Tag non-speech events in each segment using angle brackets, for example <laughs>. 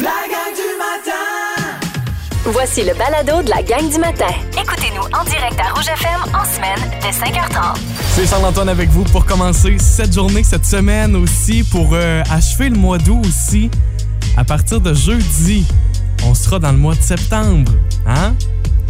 La gang du matin! Voici le balado de la gang du matin. Écoutez-nous en direct à Rouge FM en semaine dès 5h30. C'est Charles-Antoine avec vous pour commencer cette journée, cette semaine aussi, pour euh, achever le mois d'août aussi. À partir de jeudi, on sera dans le mois de septembre. Hein?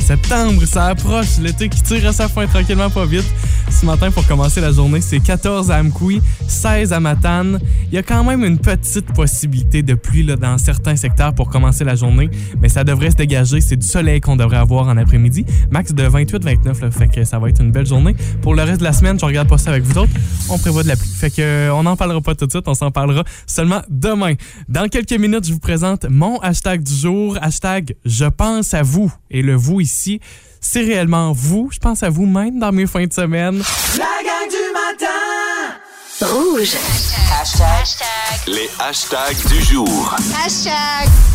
Septembre, ça approche, l'été qui tire à sa fin tranquillement pas vite. Ce matin, pour commencer la journée, c'est 14 à Amkoui, 16 à Matane. Il y a quand même une petite possibilité de pluie là, dans certains secteurs pour commencer la journée, mais ça devrait se dégager. C'est du soleil qu'on devrait avoir en après-midi. Max de 28-29, là, fait que ça va être une belle journée. Pour le reste de la semaine, je regarde pas ça avec vous autres, on prévoit de la pluie. Fait que euh, on n'en parlera pas tout de suite, on s'en parlera seulement demain. Dans quelques minutes, je vous présente mon hashtag du jour, hashtag je pense à vous. Et le vous ici, c'est réellement vous. Je pense à vous-même dans mes fins de semaine. La gang du matin! Rouge. Les hashtags du jour.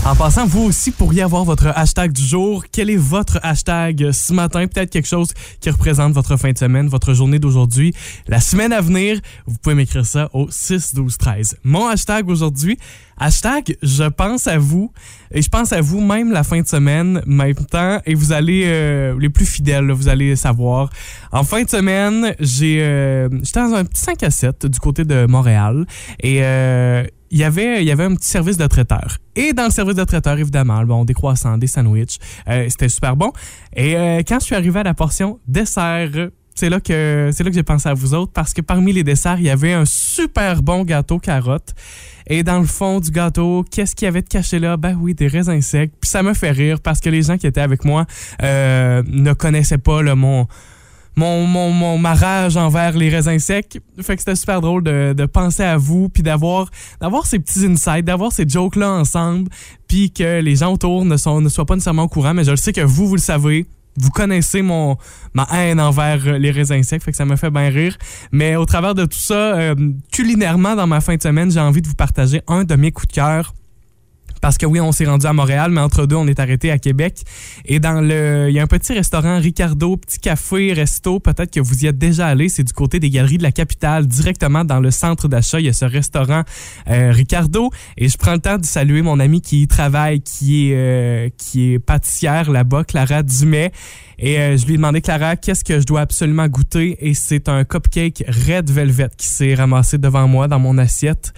En passant, vous aussi pourriez avoir votre hashtag du jour. Quel est votre hashtag ce matin? Peut-être quelque chose qui représente votre fin de semaine, votre journée d'aujourd'hui, la semaine à venir. Vous pouvez m'écrire ça au 6 12 13. Mon hashtag aujourd'hui, hashtag je pense à vous. Et je pense à vous même la fin de semaine, même temps. Et vous allez, euh, les plus fidèles, là, vous allez savoir. En fin de semaine, j'ai, euh, j'étais dans un petit 5 à 7 du côté de Montréal. Et euh, il y avait y avait un petit service de traiteur. Et dans le service de traiteur, évidemment, bon, des croissants, des sandwichs, euh, c'était super bon. Et euh, quand je suis arrivé à la portion dessert, c'est là que c'est là que j'ai pensé à vous autres parce que parmi les desserts, il y avait un super bon gâteau carotte. Et dans le fond du gâteau, qu'est-ce qu'il y avait de caché là? Ben oui, des raisins secs. Puis ça me fait rire parce que les gens qui étaient avec moi ne connaissaient pas là, mon, mon, mon, mon ma rage envers les raisins secs. Fait que c'était super drôle de, de penser à vous, puis d'avoir d'avoir ces petits insights, d'avoir ces jokes-là ensemble, puis que les gens autour ne, sont, ne soient pas nécessairement au courant, mais je le sais que vous, vous le savez. Vous connaissez mon ma haine envers euh, les raisins secs, fait que ça me fait bien rire. Mais au travers de tout ça, euh, culinairement, dans ma fin de semaine, j'ai envie de vous partager un de mes coups de cœur parce que oui, on s'est rendu à Montréal, mais entre deux, on est arrêté à Québec. Et dans le, il y a un petit restaurant Ricardo, petit café, resto. Peut-être que vous y êtes déjà allé. C'est du côté des galeries de la capitale, directement dans le centre d'achat. Il y a ce restaurant euh, Ricardo. Et je prends le temps de saluer mon ami qui y travaille, qui est, euh, qui est pâtissière là-bas, Clara Dumais. Et euh, je lui ai demandé, Clara, qu'est-ce que je dois absolument goûter? Et c'est un cupcake Red Velvet qui s'est ramassé devant moi dans mon assiette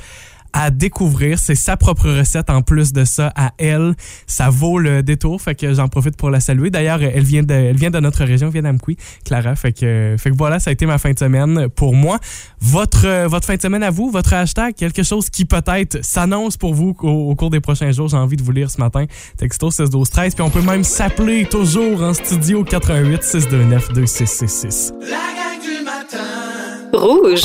à découvrir. C'est sa propre recette en plus de ça à elle. Ça vaut le détour, fait que j'en profite pour la saluer. D'ailleurs, elle vient de, elle vient de notre région, elle vient d'Amqui, Clara. Fait que, fait que voilà, ça a été ma fin de semaine pour moi. Votre, votre fin de semaine à vous, votre hashtag, quelque chose qui peut-être s'annonce pour vous au, au cours des prochains jours. J'ai envie de vous lire ce matin. Texto 16 12 13. Puis on peut même s'appeler toujours en studio 88 629 2666. La gang du matin!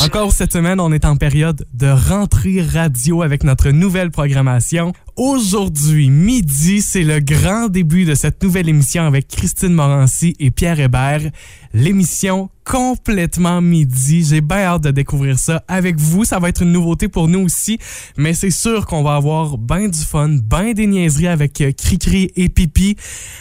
Encore cette semaine, on est en période de rentrée radio avec notre nouvelle programmation. Aujourd'hui, midi, c'est le grand début de cette nouvelle émission avec Christine Morancy et Pierre Hébert. L'émission complètement midi. J'ai bien hâte de découvrir ça avec vous. Ça va être une nouveauté pour nous aussi, mais c'est sûr qu'on va avoir bien du fun, bien des niaiseries avec euh, Cricri et Pipi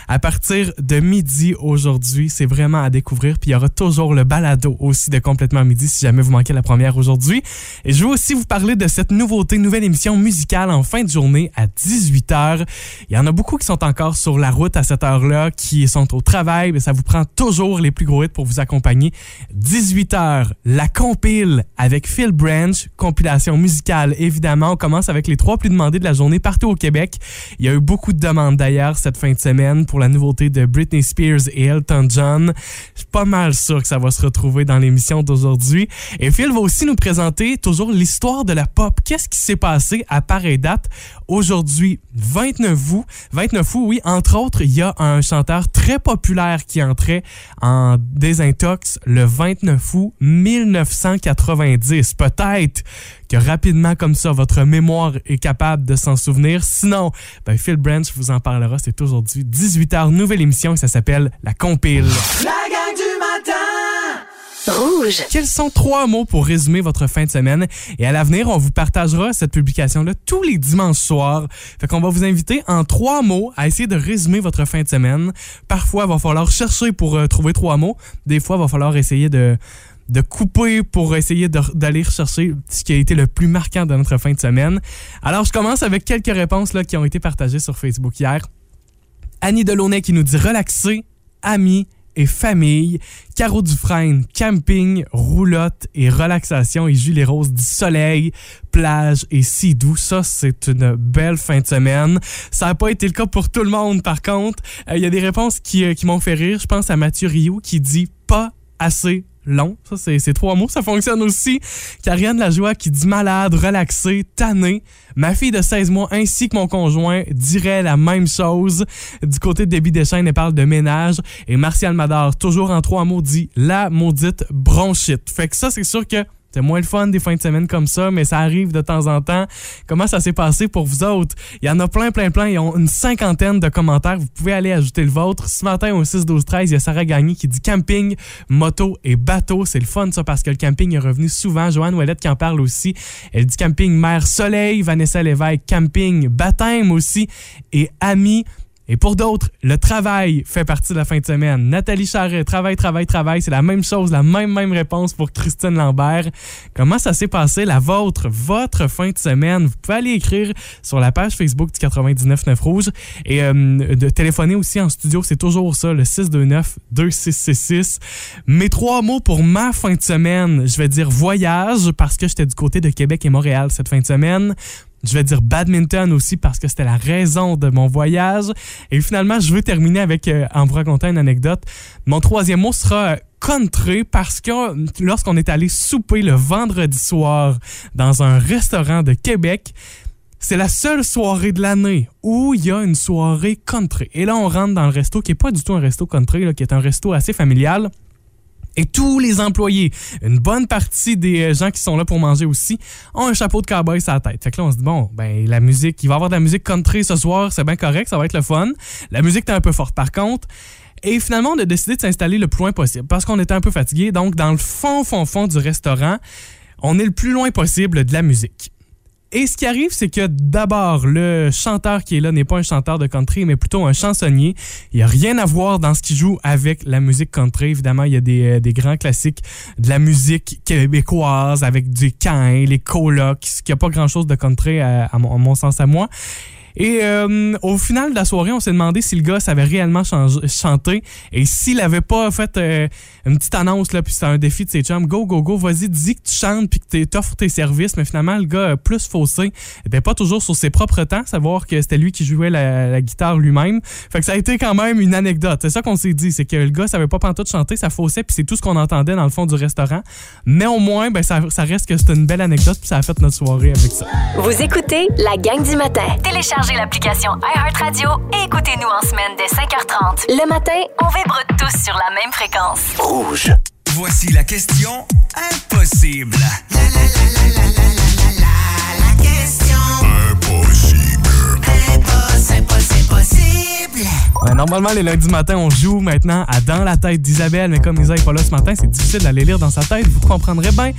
à partir de midi aujourd'hui. C'est vraiment à découvrir. Puis il y aura toujours le balado aussi de complètement midi si jamais vous manquez la première aujourd'hui. Et je veux aussi vous parler de cette nouveauté, nouvelle émission musicale en fin de journée 18h. Il y en a beaucoup qui sont encore sur la route à cette heure-là, qui sont au travail, mais ça vous prend toujours les plus gros hits pour vous accompagner. 18h, la compile avec Phil Branch, compilation musicale évidemment. On commence avec les trois plus demandés de la journée partout au Québec. Il y a eu beaucoup de demandes d'ailleurs cette fin de semaine pour la nouveauté de Britney Spears et Elton John. Je suis pas mal sûr que ça va se retrouver dans l'émission d'aujourd'hui. Et Phil va aussi nous présenter toujours l'histoire de la pop. Qu'est-ce qui s'est passé à pareille date aujourd'hui, 29 août. 29 août, oui. Entre autres, il y a un chanteur très populaire qui entrait en désintox le 29 août 1990. Peut-être que rapidement comme ça, votre mémoire est capable de s'en souvenir. Sinon, ben Phil Branch vous en parlera. C'est aujourd'hui 18h, nouvelle émission et ça s'appelle La Compile. Rouge. Quels sont trois mots pour résumer votre fin de semaine? Et à l'avenir, on vous partagera cette publication-là tous les dimanches soirs. Fait qu'on va vous inviter en trois mots à essayer de résumer votre fin de semaine. Parfois, il va falloir chercher pour euh, trouver trois mots. Des fois, il va falloir essayer de de couper pour essayer d'aller rechercher ce qui a été le plus marquant de notre fin de semaine. Alors, je commence avec quelques réponses là, qui ont été partagées sur Facebook hier. Annie Delaunay qui nous dit relaxer, amis et famille. Caro Dufresne, camping, roulotte et relaxation. Et Julie Rose dit soleil, plage et si doux. Ça, c'est une belle fin de semaine. Ça n'a pas été le cas pour tout le monde, par contre. Euh, Il y a des réponses qui, euh, qui m'ont fait rire. Je pense à Mathieu Rioux qui dit pas assez long. Ça, c'est trois mots. Ça fonctionne aussi. Karianne Lajoie qui dit malade, relaxé, tanné. Ma fille de 16 mois ainsi que mon conjoint diraient la même chose. Du côté de Debbie Deschênes, elle parle de ménage. Et Martial Madar, toujours en trois mots, dit la maudite bronchite. Fait que ça, c'est sûr que c'est moins le fun des fins de semaine comme ça, mais ça arrive de temps en temps. Comment ça s'est passé pour vous autres? Il y en a plein, plein, plein. Ils ont une cinquantaine de commentaires. Vous pouvez aller ajouter le vôtre. Ce matin, au 6 12 13 il y a Sarah Gagné qui dit camping, moto et bateau. C'est le fun, ça, parce que le camping est revenu souvent. Joanne Ouellette qui en parle aussi. Elle dit camping, mer, soleil. Vanessa Lévesque, camping, baptême aussi. Et amis. Et pour d'autres, le travail fait partie de la fin de semaine. Nathalie Charret, travail, travail, travail, c'est la même chose, la même, même réponse pour Christine Lambert. Comment ça s'est passé, la vôtre, votre fin de semaine? Vous pouvez aller écrire sur la page Facebook du 99.9 Rouge et euh, de téléphoner aussi en studio, c'est toujours ça, le 629-2666. Mes trois mots pour ma fin de semaine, je vais dire voyage parce que j'étais du côté de Québec et Montréal cette fin de semaine. Je vais dire badminton aussi parce que c'était la raison de mon voyage. Et finalement, je veux terminer avec, euh, en vous racontant une anecdote. Mon troisième mot sera euh, country parce que lorsqu'on est allé souper le vendredi soir dans un restaurant de Québec, c'est la seule soirée de l'année où il y a une soirée country. Et là, on rentre dans le resto qui est pas du tout un resto country, là, qui est un resto assez familial. Et tous les employés, une bonne partie des euh, gens qui sont là pour manger aussi, ont un chapeau de cowboy sur la tête. Fait que là, on se dit, bon, ben, la musique, il va y avoir de la musique country ce soir, c'est bien correct, ça va être le fun. La musique est un peu forte par contre. Et finalement, on a décidé de s'installer le plus loin possible parce qu'on était un peu fatigué. Donc, dans le fond, fond, fond du restaurant, on est le plus loin possible de la musique. Et ce qui arrive, c'est que d'abord, le chanteur qui est là n'est pas un chanteur de country, mais plutôt un chansonnier. Il n'y a rien à voir dans ce qu'il joue avec la musique country. Évidemment, il y a des, euh, grands classiques de la musique québécoise avec du Cain, les colocs, ce qui n'a pas grand-chose de country mon, à mon sens à moi. Et euh, au final de la soirée, on s'est demandé si le gars savait réellement chanter et s'il avait pas fait euh, une petite annonce là, puis c'était un défi de ses chums. Go, go, go, vas-y, dis que tu chantes puis que t'offres tes services. Mais finalement, le gars plus faussé. Il était pas toujours sur ses propres temps, savoir que c'était lui qui jouait la, guitare lui-même. Fait que ça a été quand même une anecdote. C'est ça qu'on s'est dit, c'est que le gars savait pas pantoute chanter, ça faussait puis c'est tout ce qu'on entendait dans le fond du restaurant. Mais au moins, ben ça, reste que c'était une belle anecdote puis ça a fait notre soirée avec ça. Vous écoutez la gang du matin. L'application iHeartRadio et écoutez-nous en semaine dès 5h30. Le matin, on vibre tous sur la même fréquence. Rouge. Voici la question impossible. Normalement, les lundis matin, on joue maintenant à Dans la tête d'Isabelle, mais comme Isa n'est pas là ce matin, c'est difficile d'aller lire dans sa tête, vous comprendrez bien.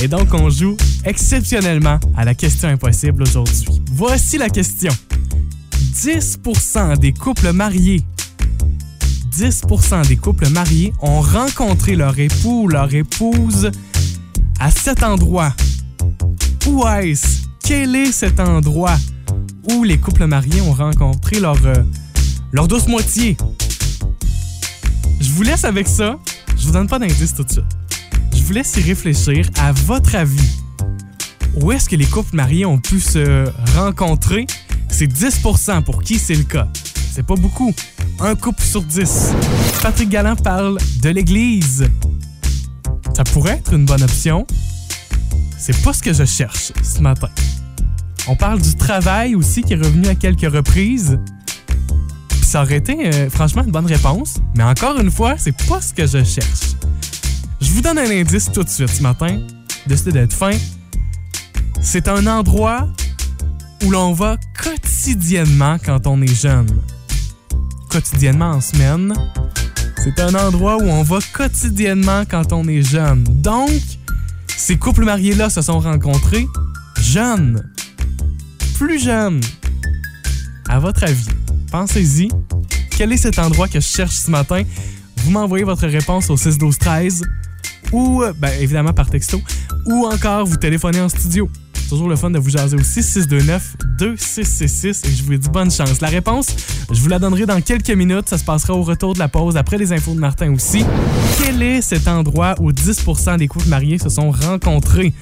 Et donc, on joue exceptionnellement à la question impossible aujourd'hui. Voici la question. 10% des couples mariés 10% des couples mariés ont rencontré leur époux ou leur épouse à cet endroit. Où est-ce? Quel est cet endroit où les couples mariés ont rencontré leur, euh, leur douce moitié? Je vous laisse avec ça. Je vous donne pas d'indice tout de suite. Je vous laisse y réfléchir. À votre avis, où est-ce que les couples mariés ont pu se rencontrer? C'est 10% pour qui c'est le cas. C'est pas beaucoup. Un couple sur 10. Patrick Galland parle de l'Église. Ça pourrait être une bonne option. C'est pas ce que je cherche ce matin. On parle du travail aussi qui est revenu à quelques reprises. Ça aurait été franchement une bonne réponse. Mais encore une fois, c'est pas ce que je cherche. Je vous donne un indice tout de suite ce matin. Décidez d'être fin. C'est un endroit où l'on va quotidiennement quand on est jeune. Quotidiennement en semaine. C'est un endroit où on va quotidiennement quand on est jeune. Donc, ces couples mariés-là se sont rencontrés jeunes. Plus jeunes. À votre avis, pensez-y. Quel est cet endroit que je cherche ce matin? Vous m'envoyez votre réponse au 6 12 13 ou, euh, ben, évidemment par texto, ou encore vous téléphonez en studio. C'est toujours le fun de vous jaser au 669-2666 et je vous dis bonne chance. La réponse, je vous la donnerai dans quelques minutes. Ça se passera au retour de la pause, après les infos de Martin aussi. Quel est cet endroit où 10% des couples mariés se sont rencontrés?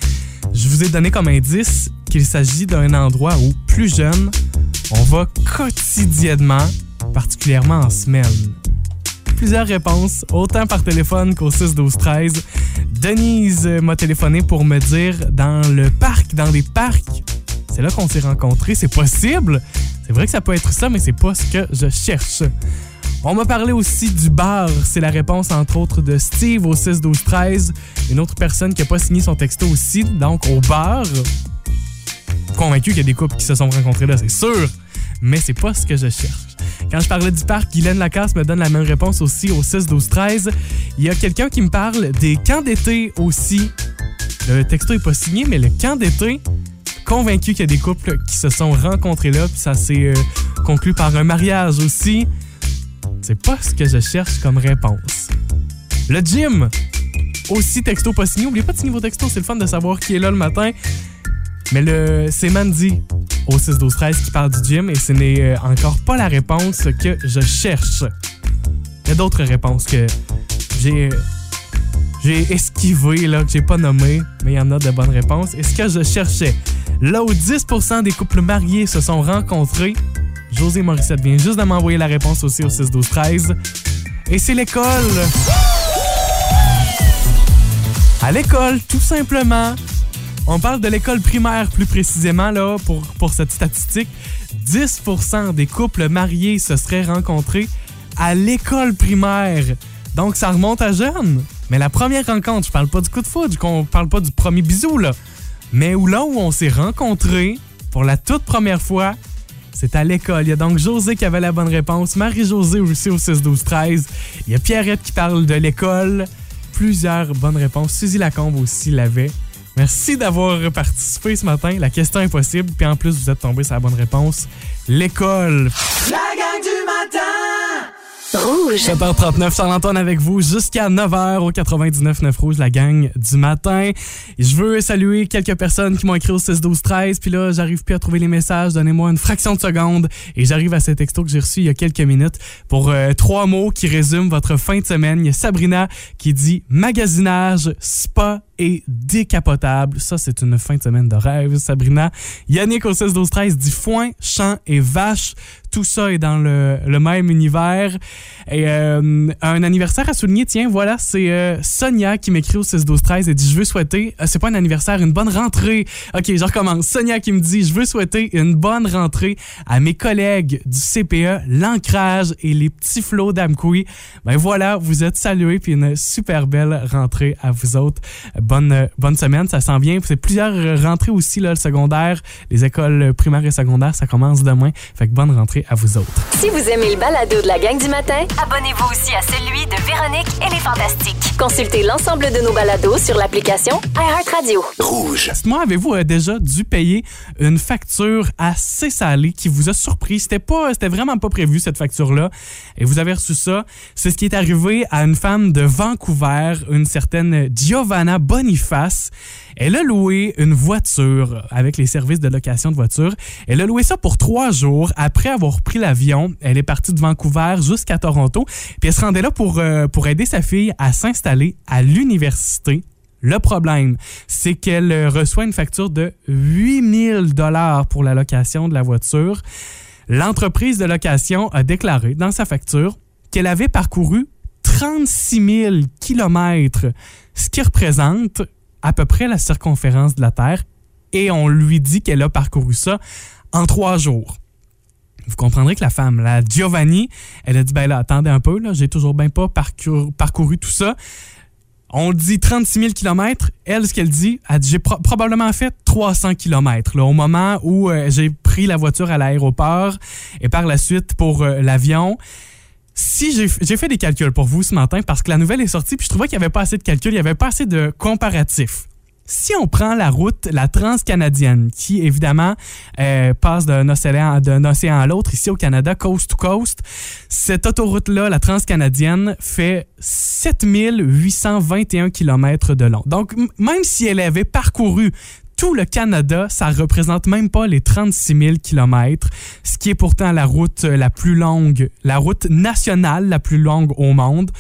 Je vous ai donné comme indice qu'il s'agit d'un endroit où, plus jeune, on va quotidiennement, particulièrement en semaine. Plusieurs réponses, autant par téléphone qu'au 6 12 13. Denise m'a téléphoné pour me dire dans le parc, dans les parcs, c'est là qu'on s'est rencontrés, c'est possible. C'est vrai que ça peut être ça, mais c'est pas ce que je cherche. On m'a parlé aussi du bar. C'est la réponse, entre autres, de Steve au 6 12 13 Une autre personne qui n'a pas signé son texto aussi, donc au bar. Convaincu qu'il y a des couples qui se sont rencontrés là, c'est sûr. Mais c'est pas ce que je cherche. Quand je parlais du parc, Guylaine Lacasse me donne la même réponse aussi au 6 12 13 Il y a quelqu'un qui me parle des camps d'été aussi. Le texto est pas signé, mais le camp d'été, convaincu qu'il y a des couples qui se sont rencontrés là, puis ça s'est euh, conclu par un mariage aussi. C'est pas ce que je cherche comme réponse. Le gym, aussi texto pas signé. Oubliez pas de signer vos textos, c'est le fun de savoir qui est là le matin. Mais le c'est Mandy au 6 12 13 qui parle du gym et ce n'est euh, encore pas la réponse que je cherche. Il y a d'autres réponses que j'ai j'ai esquivé là que j'ai pas nommé, mais il y en a de bonnes réponses. Et ce que je cherchais, là où 10% des couples mariés se sont rencontrés, José Morissette vient juste de m'envoyer la réponse aussi au 6 12 13 et c'est l'école. À l'école, tout simplement. On parle de l'école primaire plus précisément là pour, cette statistique. 10% des couples mariés se seraient rencontrés à l'école primaire. Donc ça remonte à jeune. Mais la première rencontre, je parle pas du coup de foot, je parle pas du premier bisou là. Mais où là où on s'est rencontrés pour la toute première fois, c'est à l'école. Il y a donc José qui avait la bonne réponse, Marie-Josée aussi au 6-12-13. Il y a Pierrette qui parle de l'école. Plusieurs bonnes réponses. Suzy Lacombe aussi l'avait. Merci d'avoir participé ce matin. La question est possible. Puis en plus, vous êtes tombé sur la bonne réponse. L'école. La gang du matin! Rouge. 7h39, Charles-Antoine avec vous jusqu'à 9h au 99.9 Rouge, la gang du matin. Et je veux saluer quelques personnes qui m'ont écrit au 6 12 13 puis là, j'arrive plus à trouver les messages. Donnez-moi une fraction de seconde et j'arrive à ce texto que j'ai reçu il y a quelques minutes pour euh, trois mots qui résument votre fin de semaine. Il y a Sabrina qui dit magasinage, spa et décapotable. Ça, c'est une fin de semaine de rêve, Sabrina. Yannick au 16 12 13 dit foin, champ et vache. Tout ça est dans le, le même univers. Et euh, un anniversaire à souligner, tiens, voilà, c'est euh, Sonia qui m'écrit au 16 12 13 et dit je veux souhaiter, euh, c'est pas un anniversaire, une bonne rentrée. OK, je recommence. Sonia qui me dit je veux souhaiter une bonne rentrée à mes collègues du CPE, l'ancrage et les petits flots d'Amkoui. Ben voilà, vous êtes salués puis une super belle rentrée à vous autres. Bonne euh, bonne semaine, ça s'en vient. C'est plusieurs rentrées aussi là, le secondaire, les écoles primaires et secondaires, ça commence demain. Fait que bonne rentrée à vous autres. Si vous aimez le balado de la gang du matin, abonnez-vous aussi à celui de Véronique et les Fantastiques. Consultez l'ensemble de nos balados sur l'application iHeartRadio. Rouge. Dites-moi, avez-vous euh, déjà dû payer une facture assez salée qui vous a surpris? C'était pas, c'était vraiment pas prévu cette facture-là. Et vous avez reçu ça. C'est ce qui est arrivé à une femme de Vancouver, une certaine Giovanna Boniface. Elle a loué une voiture avec les services de location de voiture. Elle a loué ça pour trois jours. Après avoir pris l'avion, elle est partie de Vancouver jusqu'à Toronto. Puis elle se rendait là pour, euh, aider sa fille à s'installer à l'université. Le problème, c'est qu'elle euh, reçoit une facture de 8000 dollars pour la location de la voiture. L'entreprise de location a déclaré dans sa facture qu'elle avait parcouru 36 000 kilomètres, ce qui représente à peu près la circonférence de la Terre, et on lui dit qu'elle a parcouru ça en trois jours. Vous comprendrez que la femme, la Giovanni, elle a dit, ben là, attendez un peu, là, j'ai toujours bien pas parcouru, tout ça. On dit 36 000 km. Elle, ce qu'elle dit, elle dit, j'ai pro- probablement fait 300 km au moment où euh, j'ai pris la voiture à l'aéroport et par la suite pour euh, l'avion. Si j'ai fait des calculs pour vous ce matin parce que la nouvelle est sortie puis je trouvais qu'il n'y avait pas assez de calculs, il n'y avait pas assez de comparatifs. Si on prend la route, la transcanadienne, qui évidemment euh, passe d'un océan, d'un océan à l'autre, ici au Canada, coast to coast, cette autoroute-là, la transcanadienne, fait 7821 km de long. Donc, même si elle avait parcouru tout le Canada, ça représente même pas les 36 000 km, ce qui est pourtant la route la plus longue, la route nationale la plus longue au monde.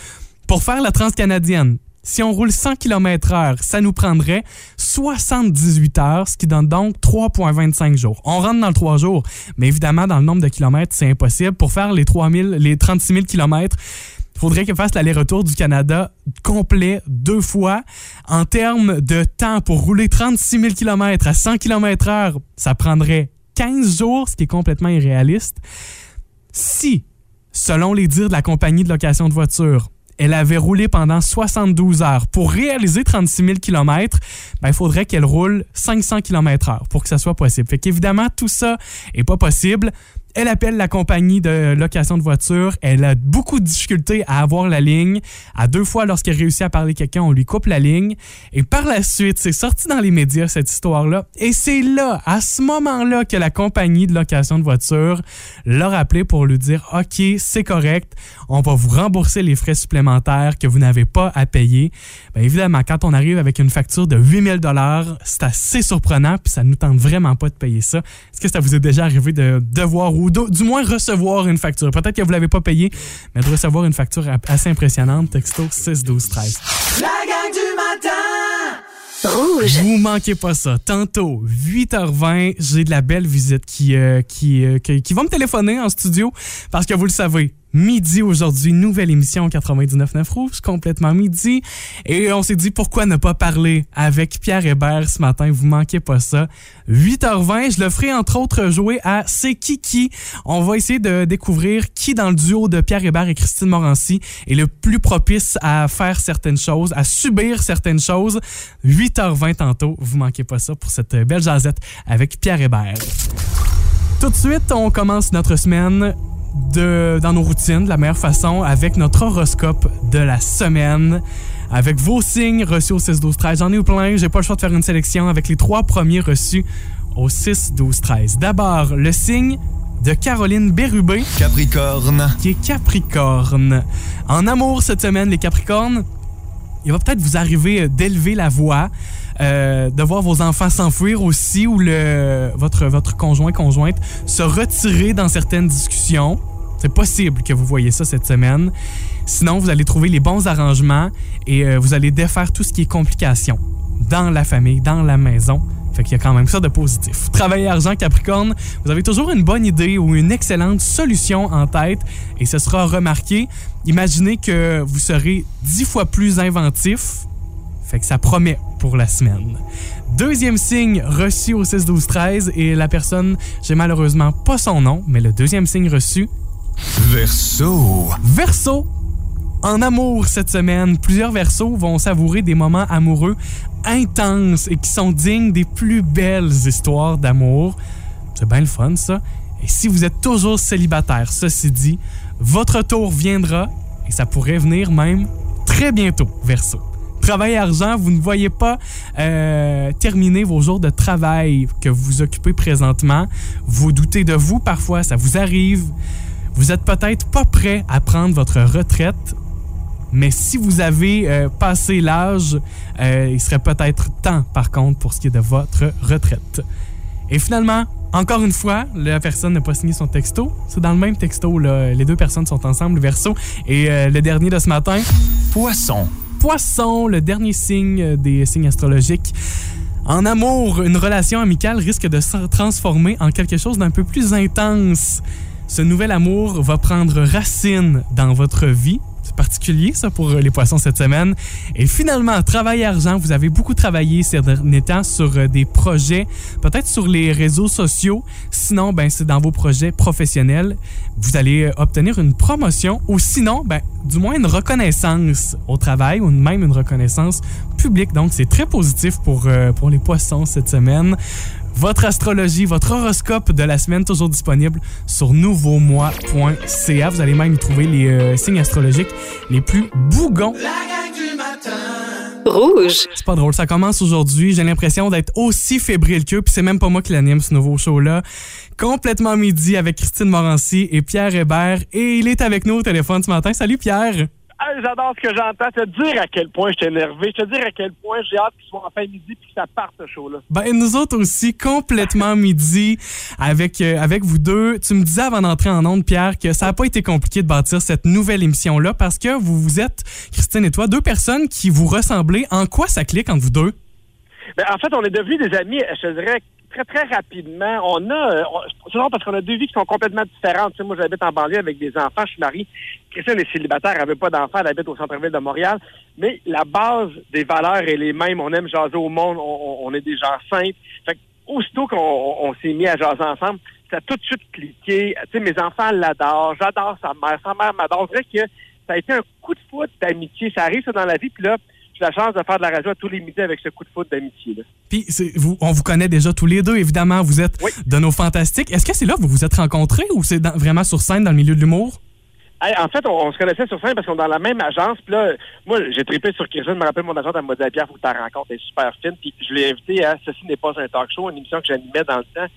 Pour faire la transcanadienne, si on roule 100 km heure, ça nous prendrait 78 heures, ce qui donne donc 3,25 jours. On rentre dans le 3 jours, mais évidemment, dans le nombre de kilomètres, c'est impossible. Pour faire les, 3000, les 36 000 km, il faudrait qu'elle fasse l'aller-retour du Canada complet deux fois. En termes de temps pour rouler 36 000 km à 100 km heure, ça prendrait 15 jours, ce qui est complètement irréaliste. Si, selon les dires de la compagnie de location de voiture, elle avait roulé pendant 72 heures. Pour réaliser 36 000 km, il faudrait qu'elle roule 500 km heure pour que ça soit possible. Fait qu'évidemment, tout ça est pas possible. Elle appelle la compagnie de location de voiture. Elle a beaucoup de difficultés à avoir la ligne. À deux fois, lorsqu'elle réussit à parler quelqu'un, on lui coupe la ligne. Et par la suite, c'est sorti dans les médias, cette histoire-là. Et c'est là, à ce moment-là, que la compagnie de location de voiture l'a rappelé pour lui dire, OK, c'est correct. On va vous rembourser les frais supplémentaires que vous n'avez pas à payer. Bien évidemment, quand on arrive avec une facture de 8000 dollars, c'est assez surprenant puis ça nous tente vraiment pas de payer ça. Est-ce que ça vous est déjà arrivé de devoir ou du moins recevoir une facture. Peut-être que vous ne l'avez pas payé, mais de recevoir une facture assez impressionnante. Texto 6 12 13. La gang du matin! Rouge. Vous manquez pas ça. Tantôt, 8h20, j'ai de la belle visite qui, euh, qui, euh, qui, qui va me téléphoner en studio parce que vous le savez, midi aujourd'hui, nouvelle émission 99.9 Rouge, complètement midi. Et on s'est dit pourquoi ne pas parler avec Pierre Hébert ce matin, vous manquez pas ça. 8h20, je le ferai entre autres jouer à C'est qui qui? On va essayer de découvrir qui dans le duo de Pierre Hébert et Christine Morancy est le plus propice à faire certaines choses, à subir certaines choses. 8h20 tantôt, vous manquez pas ça pour cette belle jazette avec Pierre Hébert. Tout de suite, on commence notre semaine de, dans nos routines de la meilleure façon avec notre horoscope de la semaine. Avec vos signes reçus au 6, 12, 13. J'en ai eu plein. J'ai pas le choix de faire une sélection avec les trois premiers reçus au 6, 12, 13. D'abord, le signe de Caroline Bérubé. Capricorne. Qui est Capricorne. En amour cette semaine, les Capricornes, il va peut-être vous arriver d'élever la voix, euh, de voir vos enfants s'enfuir aussi ou le, votre, votre conjoint, conjointe se retirer dans certaines discussions. C'est possible que vous voyez ça cette semaine. Sinon, vous allez trouver les bons arrangements et euh, vous allez défaire tout ce qui est complications dans la famille, dans la maison. Fait qu'il y a quand même ça de positif. Travail argent Capricorne, vous avez toujours une bonne idée ou une excellente solution en tête et ce sera remarqué. Imaginez que vous serez dix fois plus inventif. Fait que ça promet pour la semaine. Deuxième signe reçu au 6 12 13 et la personne, j'ai malheureusement pas son nom, mais le deuxième signe reçu Verso. Verso, en amour cette semaine, plusieurs versos vont savourer des moments amoureux intenses et qui sont dignes des plus belles histoires d'amour. C'est bien le fun, ça. Et si vous êtes toujours célibataire, ceci dit, votre tour viendra et ça pourrait venir même très bientôt, verso. Travail argent, vous ne voyez pas euh, terminer vos jours de travail que vous occupez présentement. Vous doutez de vous parfois, ça vous arrive. Vous êtes peut-être pas prêt à prendre votre retraite mais si vous avez euh, passé l'âge, euh, il serait peut-être temps, par contre, pour ce qui est de votre retraite. Et finalement, encore une fois, la personne n'a pas signé son texto. C'est dans le même texto, là. Les deux personnes sont ensemble, verso. Et le dernier de ce matin. Poisson. Poisson, le dernier signe des signes astrologiques. En amour, une relation amicale risque de se transformer en quelque chose d'un peu plus intense. Ce nouvel amour va prendre racine dans votre vie particulier, ça, pour les poissons cette semaine. Et finalement, travail argent. Vous avez beaucoup travaillé ces derniers temps sur euh, des projets, peut-être sur les réseaux sociaux. Sinon, ben, c'est dans vos projets professionnels. Vous allez euh, obtenir une promotion ou sinon, ben, du moins une reconnaissance au travail ou même une reconnaissance publique. Donc, c'est très positif pour, euh, pour les poissons cette semaine votre astrologie, votre horoscope de la semaine, toujours disponible sur nouveaumois.ca. Vous allez même y trouver les euh, signes astrologiques les plus bougons. La gang du matin. Rouge. C'est pas drôle, ça commence aujourd'hui. J'ai l'impression d'être aussi fébrile qu'eux, puis c'est même pas moi qui l'anime ce nouveau show-là. Complètement midi avec Christine Morancy et Pierre Hébert. Et il est avec nous au téléphone ce matin. Salut Pierre! Ah, J'adore ce que j'entends. Te dire à quel point je suis énervé. Te dire à quel point j'ai hâte qu'il soit en fin midi puis que ça parte ce show-là. Ben, nous autres aussi, complètement <laughs> midi avec, euh, avec vous deux. Tu me disais avant d'entrer en onde, Pierre, que ça n'a pas été compliqué de bâtir cette nouvelle émission-là parce que vous, vous êtes, Christine et toi, deux personnes qui vous ressemblez. En quoi ça clique entre vous deux? Ben, en fait, on est devenus des amis, je dirais, très, très rapidement. On a, euh, on- parce qu'on a deux vies qui sont complètement différentes. Tu sais, moi, j'habite en banlieue avec des enfants, je suis marié. Christine est célibataire, elle veut pas d'enfants, elle habite au centre-ville de Montréal. Mais la base des valeurs est les mêmes. On aime jaser au monde, on, est des gens simples. Fait que, aussitôt qu'on on, on s'est mis à jaser ensemble, ça a tout de suite cliqué. Tu sais, mes enfants l'adorent, j'adore sa mère, sa mère m'adore. C'est vrai que ça a été un coup de foot d'amitié. Ça arrive ça dans la vie, puis là, la chance de faire de la radio à tous les midis avec ce coup de foot d'amitié. Puis vous, on vous connaît déjà tous les deux, évidemment. Vous êtes Oui. de nos fantastiques. Est-ce que c'est là que vous vous êtes rencontrés ou c'est vraiment sur scène dans le milieu de l'humour? Hey, en fait, on, on se connaissait sur scène parce qu'on est dans la même agence. Puis là, moi, j'ai trippé sur Kirsten. Je me rappelle, mon agente, elle m'a dit, Pierre, faut que tu la rencontres. Elle est super fine. Puis je l'ai invité à Ceci n'est pas un talk show, une émission que j'animais dans le temps.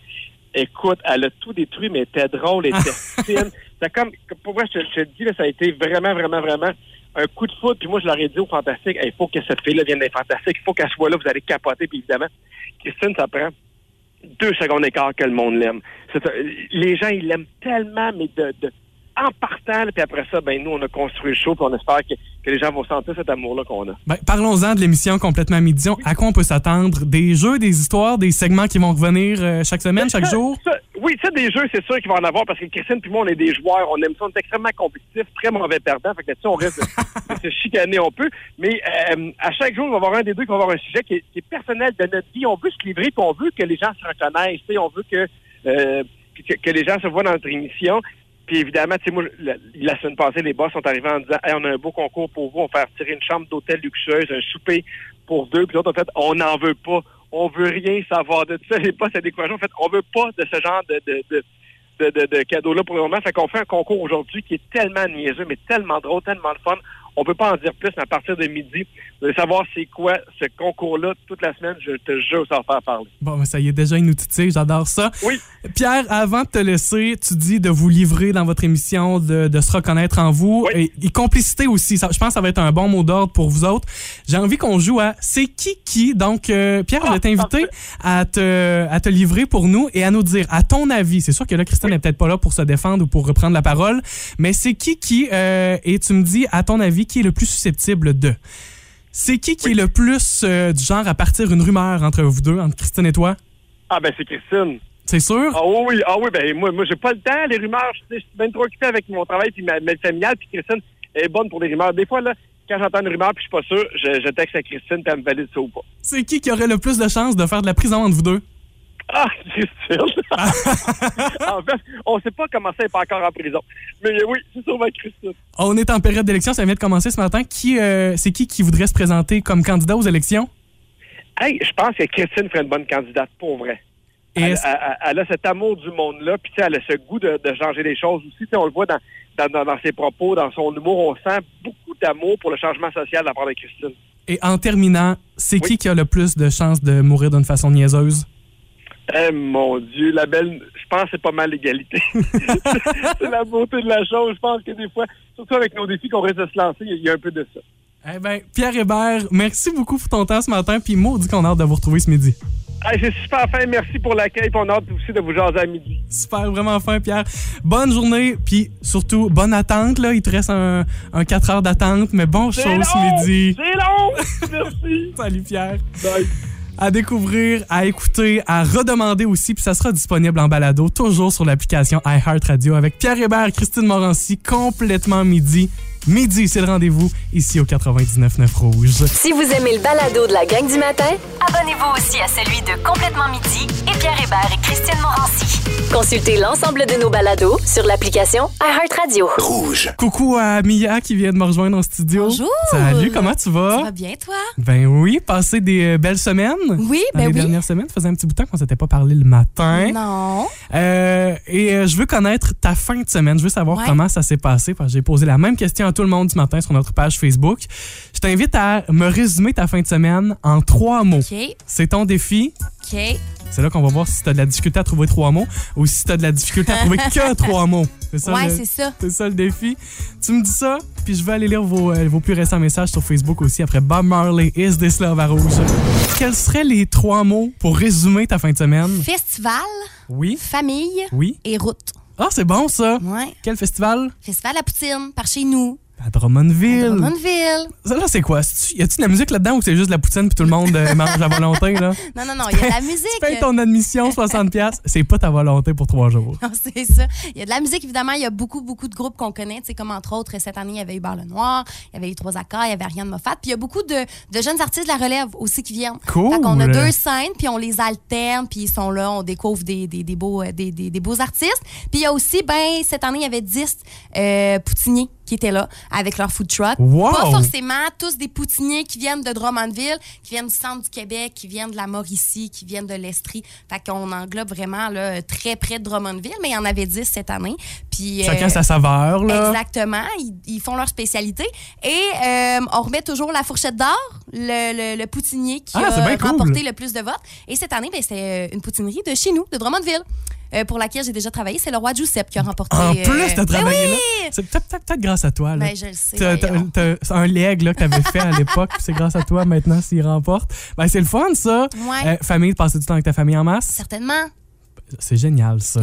Écoute, elle a tout détruit, mais elle était drôle, elle était <laughs> fine. C'est comme, pour moi, je, te- je te le dis, là, ça a été vraiment, vraiment, vraiment un coup de foot. Puis moi, je leur ai dit au Fantastique, il faut que cette fille-là vienne des Fantastiques. Il faut qu'elle soit là. Vous allez capoter. Puis évidemment, Christine, ça prend deux secondes d'écart que le monde l'aime. Les gens, ils l'aiment tellement, mais de, de en partant, puis après ça, ben nous, on a construit le show, puis on espère que, que les gens vont sentir cet amour-là qu'on a. Ben, Parlons-en de l'émission complètement midi. À quoi on peut s'attendre? Des jeux, des histoires, des segments qui vont revenir euh, chaque semaine, chaque Ça- jour? ça- oui, ça, des jeux, c'est sûr qu'il va en avoir parce que Christine puis moi, on est des joueurs. On aime ça. On est extrêmement compétitifs, très mauvais perdants. Fait que là-dessus, on risque de, <laughs> de se chicaner un peu. Mais euh, à chaque jour, il va avoir un des deux qui va avoir un sujet qui est, qui est personnel de notre vie. On veut se livrer puis on veut que les gens se reconnaissent. tu sais, On veut que, euh, que, que les gens se voient dans notre émission. Puis évidemment, moi, la, semaine passée, les boss sont arrivés en disant hey, on a un beau concours pour vous, on va faire tirer une chambre d'hôtel luxueuse, un souper pour deux. Puis l'autre, en fait, on n'en veut pas. On veut rien savoir de ça. Les boss à découragé. En fait, on veut pas de ce genre de, de, de, de, de, de cadeaux-là pour le moment. Fait qu'on fait un concours aujourd'hui qui est tellement niaiseux, mais tellement drôle, tellement le fun. On peut pas en dire plus, mais à partir de midi, vous allez savoir c'est quoi ce concours-là toute la semaine. Je te jure, ça va faire parler. Bon, ben, ça y est, déjà une outil j'adore ça. Oui. Pierre, avant de te laisser, tu dis de vous livrer dans votre émission, de, de se reconnaître en vous. Oui. Et, et complicité aussi. Ça- je pense que ça va être un bon mot d'ordre pour vous autres. J'ai envie qu'on joue à C'est qui qui? Donc, euh, Pierre, je vais Ah, t'inviter à te, à te livrer pour nous et à nous dire, à ton avis, c'est sûr que là, Christine n'est peut-être pas là pour se défendre ou pour reprendre la parole, mais c'est qui qui? euh, et tu me dis, à ton avis, qui est le plus susceptible de? C'est qui qui est le plus euh, du genre à partir une rumeur entre vous deux, entre Christine et toi? Ah ben c'est Christine. C'est sûr? Ah oui, ah oui, ben moi, moi j'ai pas le temps, les rumeurs, je suis bien trop occupé avec mon travail puis ma, ma familiale, puis Christine est bonne pour les rumeurs. Des fois, là, quand j'entends une rumeur puis je suis pas sûr, je, je texte à Christine puis elle me valide ça ou pas. C'est qui qui aurait le plus de chances de faire de la prison entre vous deux? Ah, <laughs> Christine! <laughs> en fait, on sait pas comment ça elle est pas encore en prison. Mais oui, c'est sûrement Christine. On est en période d'élection, ça vient de commencer ce matin. Qui, euh, c'est qui qui voudrait se présenter comme candidat aux élections? Hey, je pense que Christine ferait une bonne candidate, pour vrai. Et Elle, est-ce- elle- elle a cet amour du monde-là, puis elle a ce goût de, de changer les choses aussi. On le voit dans, dans, dans- dans ses propos, dans son humour, on sent beaucoup d'amour pour le changement social de la part de Christine. Et en terminant, c'est Oui. qui qui a le plus de chances de mourir d'une façon niaiseuse? Eh mon Dieu, la belle, je pense que c'est pas mal l'égalité. <laughs> c'est la beauté de la chose. Je pense que des fois, surtout avec nos défis qu'on risque de se lancer, il y a- un peu de ça. Eh ben, Pierre Hébert, merci beaucoup pour ton temps ce matin, puis maudit qu'on a hâte de vous retrouver ce midi. Hey, c'est super fin, merci pour l'accueil, puis on a hâte aussi de vous jaser à midi. Super, vraiment fin, Pierre. Bonne journée, puis surtout, bonne attente, là. Il te reste un, un 4 heures d'attente, mais bon show ce midi. C'est long! <laughs> Merci! Salut, Pierre. Bye! À découvrir, à écouter, à redemander aussi, puis ça sera disponible en balado, toujours sur l'application iHeartRadio avec Pierre Hébert Christine Morancy, complètement midi. Midi, c'est le rendez-vous ici au 99.9 Rouge. Si vous aimez le balado de la gang du matin, abonnez-vous aussi à celui de Complètement Midi et Pierre Hébert et Christine Morancy. Consultez l'ensemble de nos balados sur l'application iHeartRadio. Rouge. Coucou à Mia qui vient de me rejoindre en studio. Bonjour. Salut, comment tu Ça vas? va bien, toi? Ben oui, passer des euh, belles semaines. Oui, Dans ben les oui. dernières semaines, ça faisait un petit bout de temps qu'on s'était pas parlé le matin. Non. Euh, et euh, je veux connaître ta fin de semaine. Je veux savoir Ouais. comment ça s'est passé parce que j'ai posé la même question tout le monde ce matin sur notre page Facebook. Je t'invite à me résumer ta fin de semaine en trois mots. C'est ton défi. C'est là qu'on va voir si tu as de la difficulté à trouver trois mots ou si tu as de la difficulté à trouver <laughs> que trois mots. C'est ça, Ouais, c'est ça. c'est ça le défi. Tu me dis ça, puis je vais aller lire vos, euh, vos plus récents messages sur Facebook aussi après Bob Marley, Is This Love à Rouge. Quels seraient les trois mots pour résumer ta fin de semaine? Festival, Oui, famille oui. et route. Ah, c'est bon ça. Ouais. Quel festival? Festival à Poutine, par chez nous. À Drummondville. Drummondville. Ça, là, c'est quoi? Y a-tu de la musique là-dedans ou c'est juste de la poutine puis tout le monde euh, mange à volonté, là? <laughs> Non, non, non, il y a de la musique. Tu payes ton admission, 60$, c'est pas ta volonté pour trois jours. Non, c'est ça. Il y a de la musique, évidemment. Il y a beaucoup, beaucoup de groupes qu'on connaît. Tu sais, comme entre autres, cette année, il y avait eu Bar le Noir, il y avait eu Trois Accords, il y avait Ariane Moffat. Puis il y a beaucoup de, de jeunes artistes de la relève aussi qui viennent. Cool. Fait qu'on a deux scènes, puis on les alterne, puis ils sont là, on découvre des, des, des beaux, euh, des, des, des beaux artistes. Puis il y a aussi, ben, cette année, il y avait 10 euh, poutiniers qui étaient là avec leur food truck. Wow. Pas forcément tous des poutiniers qui viennent de Drummondville, qui viennent du centre du Québec, qui viennent de la Mauricie, qui viennent de l'Estrie. Fait qu'on englobe vraiment là, très près de Drummondville, mais il y en avait 10 cette année. Puis, Chacun euh, sa saveur, là. Exactement. Ils, ils font leur spécialité. Et euh, on remet toujours la fourchette d'or, le, le, le poutinier qui Ah, a bien cool. remporté le plus de votes. Et cette année, ben, c'est euh, une poutinerie de chez nous, de Drummondville. Euh, pour laquelle j'ai déjà travaillé, c'est le roi Giuseppe qui a remporté. En euh, plus, t'as ben travaillé oui! là. C'est peut-être grâce à toi, là. Ben, je le sais. T'as- un leg là, que t'avais fait à l'époque, c'est grâce à toi maintenant s'il remporte. Ben, c'est le fun, ça. Ouais. Euh, famille, de passer du temps avec ta famille en masse. Certainement. C'est génial, ça.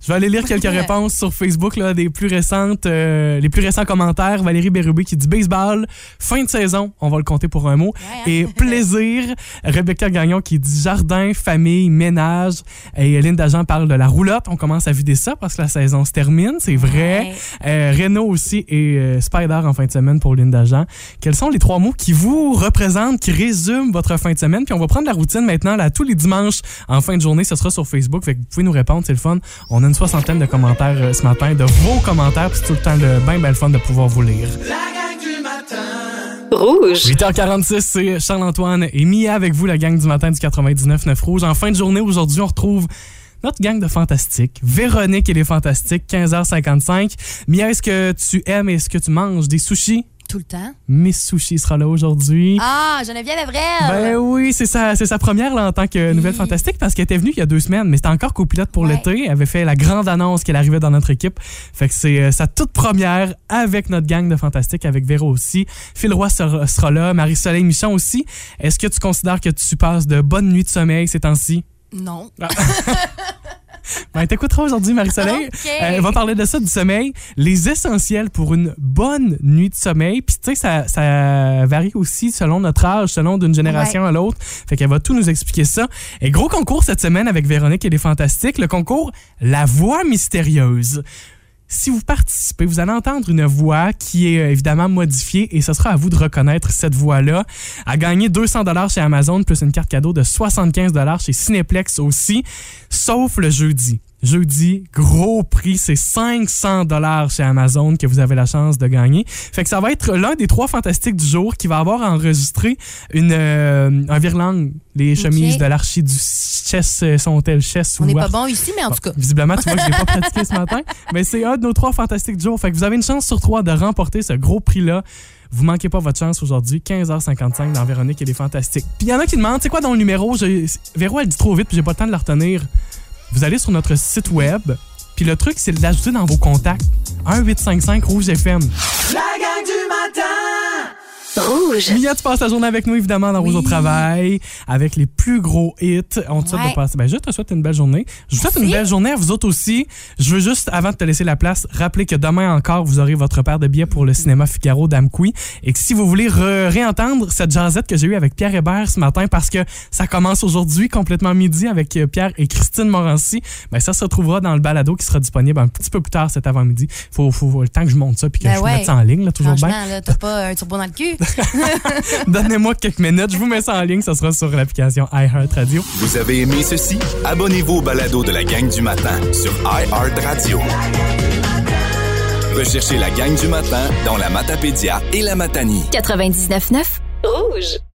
Je vais aller lire quelques <laughs> réponses sur Facebook, là, des plus récentes, euh, les plus récents commentaires. Valérie Bérubé qui dit baseball, fin de saison, on va le compter pour un mot. Ouais, hein? Et <laughs> plaisir. Rebecca Gagnon qui dit jardin, famille, ménage. Et Linda Jean parle de la roulotte. On commence à vider ça parce que la saison se termine, c'est vrai. Ouais. Euh, Renault aussi et euh, Spider en fin de semaine pour Linda Jean. Quels sont les trois mots qui vous représentent, qui résument votre fin de semaine? Puis on va prendre la routine maintenant, là, tous les dimanches en fin de journée. Ce sera sur Facebook. Fait pouvez nous répondre, c'est le fun. On a une soixantaine de commentaires euh, ce matin, de vos commentaires. Puis c'est tout le temps de bien, bien le fun de pouvoir vous lire. La gang du matin. Rouge. 8h46, c'est Charles-Antoine et Mia avec vous, la gang du matin du 99.9 Rouge. En fin de journée, aujourd'hui, on retrouve notre gang de fantastiques. Véronique et les fantastiques, 15h55. Mia, est-ce que tu aimes et est-ce que tu manges des sushis? Tout le temps. Miss Sushi sera là aujourd'hui. Ah, Geneviève Evrel. Ben oui, c'est sa, c'est sa première là, en tant que nouvelle fantastique parce qu'elle était venue il y a deux semaines, mais c'était encore copilote pour Ouais. l'été. Elle avait fait la grande annonce qu'elle arrivait dans notre équipe. Fait que c'est euh, sa toute première avec notre gang de fantastiques, avec Véro aussi. Phil Roy sera, sera là, Marie-Soleil Michon aussi. Est-ce que tu considères que tu passes de bonnes nuits de sommeil ces temps-ci? Non. <laughs> <laughs> Ben, t'écouteras aujourd'hui, Marie-Soleil. Ok. Euh, va parler de ça, du sommeil. Les essentiels pour une bonne nuit de sommeil. Puis, tu sais, ça, ça varie aussi selon notre âge, selon d'une génération à l'autre. Fait qu'elle va tout nous expliquer ça. Et gros concours cette semaine avec Véronique et les Fantastiques. Le concours La Voix mystérieuse. Si vous participez, vous allez entendre une voix qui est euh, évidemment modifiée et ce sera à vous de reconnaître cette voix-là. À gagner 200 dollars chez Amazon plus une carte cadeau de 75 dollars chez Cineplex aussi, sauf le jeudi. Jeudi, gros prix, c'est 500 dollars chez Amazon que vous avez la chance de gagner. Fait que ça va être l'un des trois fantastiques du jour qui va avoir enregistré une euh, un virlang, les chemises de l'archi du chess euh, sont-elles chess On n'est pas bon ici, mais en tout cas. Visiblement, tu vois que je l'ai pas <laughs> pratiqué ce matin. Mais c'est un de nos trois fantastiques du jour. Fait que vous avez une chance sur trois de remporter ce gros prix-là. Vous manquez pas votre chance aujourd'hui, 15h55 dans Véronique et les Fantastiques. Puis il y en a qui demandent, c'est quoi dans le numéro? Je- Véro, elle dit trop vite, puis j'ai pas le temps de la retenir. Vous allez sur notre site web, puis le truc, c'est de l'ajouter dans vos contacts. 1855 Rouge FM. La gang du matin. Rouge. Mia, tu passes la journée avec nous, évidemment, dans Rouge au Oui. travail, avec les plus gros hits. On te souhaite Ouais. de passer. Ben, je te souhaite une belle journée. Je vous souhaite une belle journée à vous autres aussi. Je veux juste, avant de te laisser la place, rappeler que demain encore, vous aurez votre paire de billets pour le cinéma Figaro d'Amqui. Et que si vous voulez re- réentendre cette jazzette que j'ai eue avec Pierre Hébert ce matin, parce que ça commence aujourd'hui, complètement midi, avec euh, Pierre et Christine Morancy, ben, ça se retrouvera dans le balado qui sera disponible un petit peu plus tard cet avant-midi. Faut, faut, faut le temps que je monte ça puis que Ben je ouais. mette ça en ligne, là, toujours bien. Là, t'as pas un turbo dans le cul. <laughs> <laughs> Donnez-moi quelques minutes, je vous mets ça en ligne, ça sera sur l'application iHeartRadio. Vous avez aimé ceci? Abonnez-vous au balado de la gang du matin sur iHeartRadio. Recherchez la gang du matin dans la Matapédia et la Matanie. 99.9 Rouge.